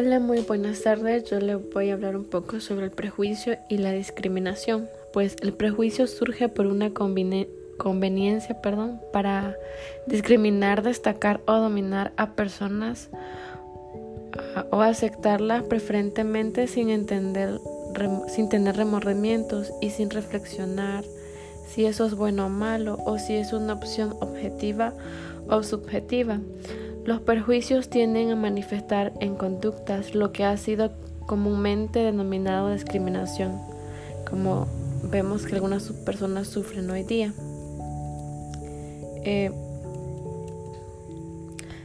Hola, muy buenas tardes. Yo le voy a hablar un poco sobre el prejuicio y la discriminación. Pues el prejuicio surge por una conveniencia perdón, para discriminar, destacar o dominar a personas o aceptarlas preferentemente sin entender sin tener remordimientos y sin reflexionar si eso es bueno o malo o si es una opción objetiva o subjetiva. Los perjuicios tienden a manifestar en conductas lo que ha sido comúnmente denominado discriminación, como vemos que algunas personas sufren hoy día. Eh,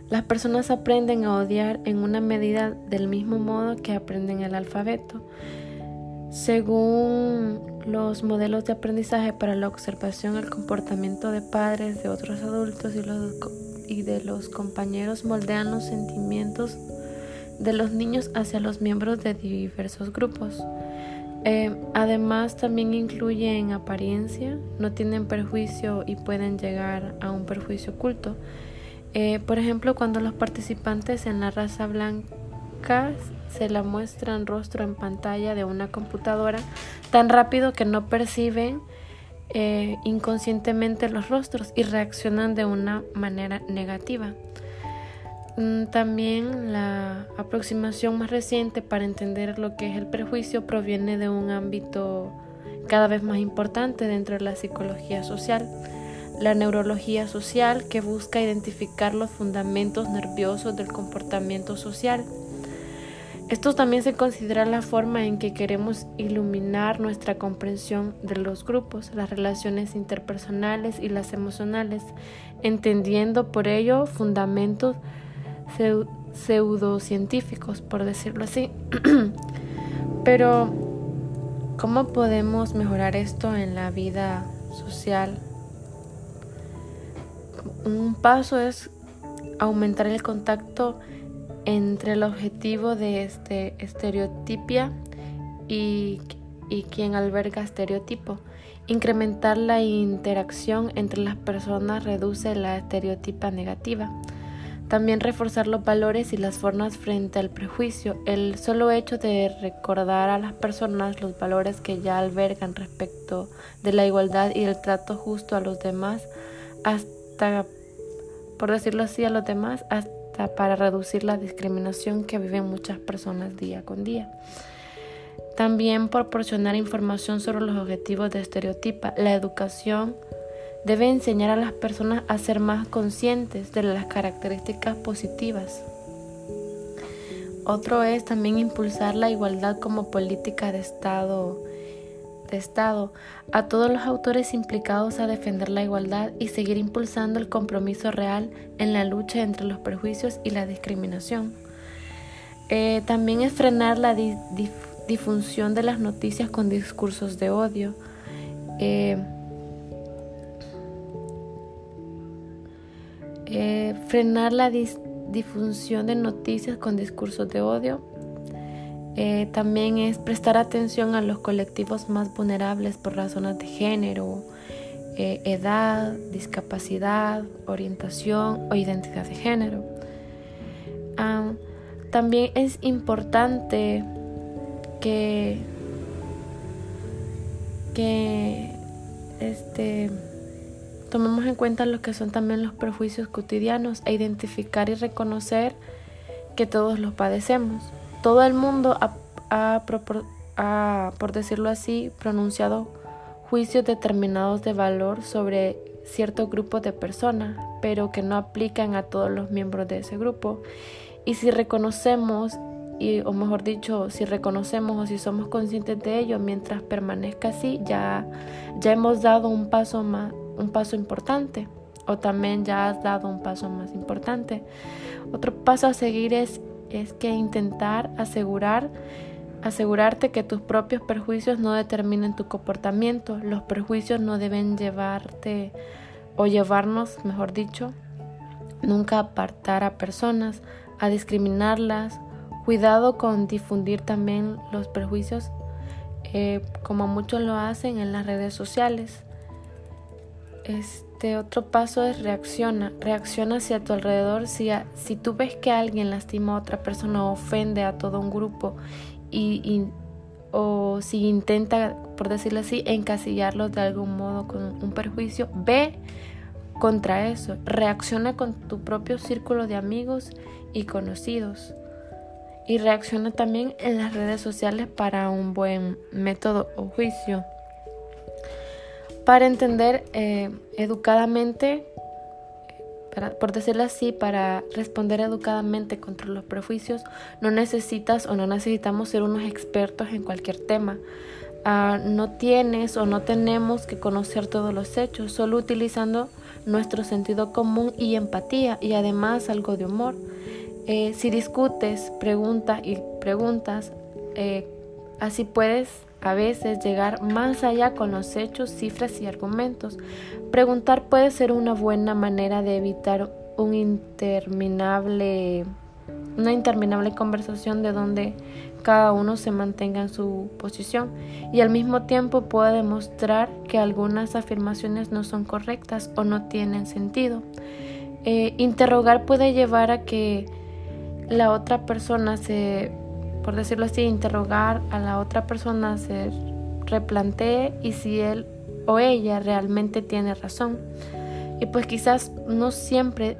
las personas aprenden a odiar en una medida del mismo modo que aprenden el alfabeto. Según los modelos de aprendizaje para la observación, el comportamiento de padres, de otros adultos y los y de los compañeros moldean los sentimientos de los niños hacia los miembros de diversos grupos. Eh, además, también incluye en apariencia, no tienen perjuicio y pueden llegar a un perjuicio oculto. Eh, por ejemplo, cuando los participantes en la raza blanca se la muestran rostro en pantalla de una computadora tan rápido que no perciben eh, inconscientemente los rostros y reaccionan de una manera negativa. Mm, también la aproximación más reciente para entender lo que es el prejuicio proviene de un ámbito cada vez más importante dentro de la psicología social, la neurología social que busca identificar los fundamentos nerviosos del comportamiento social esto también se considera la forma en que queremos iluminar nuestra comprensión de los grupos, las relaciones interpersonales y las emocionales, entendiendo por ello fundamentos pseudocientíficos, por decirlo así. Pero, ¿cómo podemos mejorar esto en la vida social? Un paso es aumentar el contacto entre el objetivo de este estereotipia y, y quien alberga estereotipo. Incrementar la interacción entre las personas reduce la estereotipa negativa. También reforzar los valores y las formas frente al prejuicio. El solo hecho de recordar a las personas los valores que ya albergan respecto de la igualdad y el trato justo a los demás, hasta, por decirlo así, a los demás, hasta para reducir la discriminación que viven muchas personas día con día. También proporcionar información sobre los objetivos de estereotipa. La educación debe enseñar a las personas a ser más conscientes de las características positivas. Otro es también impulsar la igualdad como política de Estado Estado, a todos los autores implicados a defender la igualdad y seguir impulsando el compromiso real en la lucha entre los prejuicios y la discriminación. Eh, también es frenar la difusión de las noticias con discursos de odio. Eh, eh, frenar la difusión de noticias con discursos de odio eh, también es prestar atención a los colectivos más vulnerables por razones de género, eh, edad, discapacidad, orientación o identidad de género. también es importante que, que este, tomemos en cuenta lo que son también los prejuicios cotidianos e identificar y reconocer que todos los padecemos. Todo el mundo ha, por decirlo así, pronunciado juicios determinados de valor sobre cierto grupo de personas, pero que no aplican a todos los miembros de ese grupo. Y si reconocemos, y, o mejor dicho, si reconocemos o si somos conscientes de ello, mientras permanezca así, ya, ya hemos dado un paso más, un paso importante, o también ya has dado un paso más importante. Otro paso a seguir es es que intentar asegurar asegurarte que tus propios perjuicios no determinen tu comportamiento. Los perjuicios no deben llevarte o llevarnos, mejor dicho, nunca apartar a personas, a discriminarlas. Cuidado con difundir también los perjuicios eh, como muchos lo hacen en las redes sociales. Este otro paso es reacciona. Reacciona hacia tu alrededor. Si, si tú ves que alguien lastima a otra persona o ofende a todo un grupo y, o si intenta, por decirlo así, encasillarlos de algún modo con un perjuicio, ve contra eso. Reacciona con tu propio círculo de amigos y conocidos. Y reacciona también en las redes sociales para un buen método o juicio. Para entender eh, educadamente, por decirlo así, para responder educadamente contra los prejuicios, no necesitas o no necesitamos ser unos expertos en cualquier tema. Ah, no tienes o no tenemos que conocer todos los hechos, solo utilizando nuestro sentido común y empatía y además algo de humor. Eh, si discutes, preguntas y preguntas, eh, así puedes a veces llegar más allá con los hechos, cifras y argumentos. Preguntar puede ser una buena manera de evitar interminable, una interminable conversación de donde cada uno se mantenga en su posición y al mismo tiempo puede demostrar que algunas afirmaciones no son correctas o no tienen sentido. Eh, interrogar puede llevar a que la otra persona se por decirlo así, interrogar a la otra persona, se replantee y si él o ella realmente tiene razón. Y pues quizás no siempre,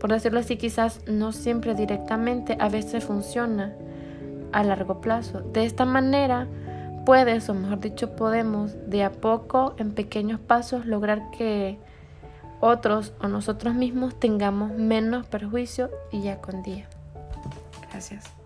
por decirlo así, quizás no siempre directamente, a veces funciona a largo plazo. De esta manera puedes, o mejor dicho, podemos de a poco, en pequeños pasos, lograr que otros o nosotros mismos tengamos menos perjuicio y ya con día. Gracias.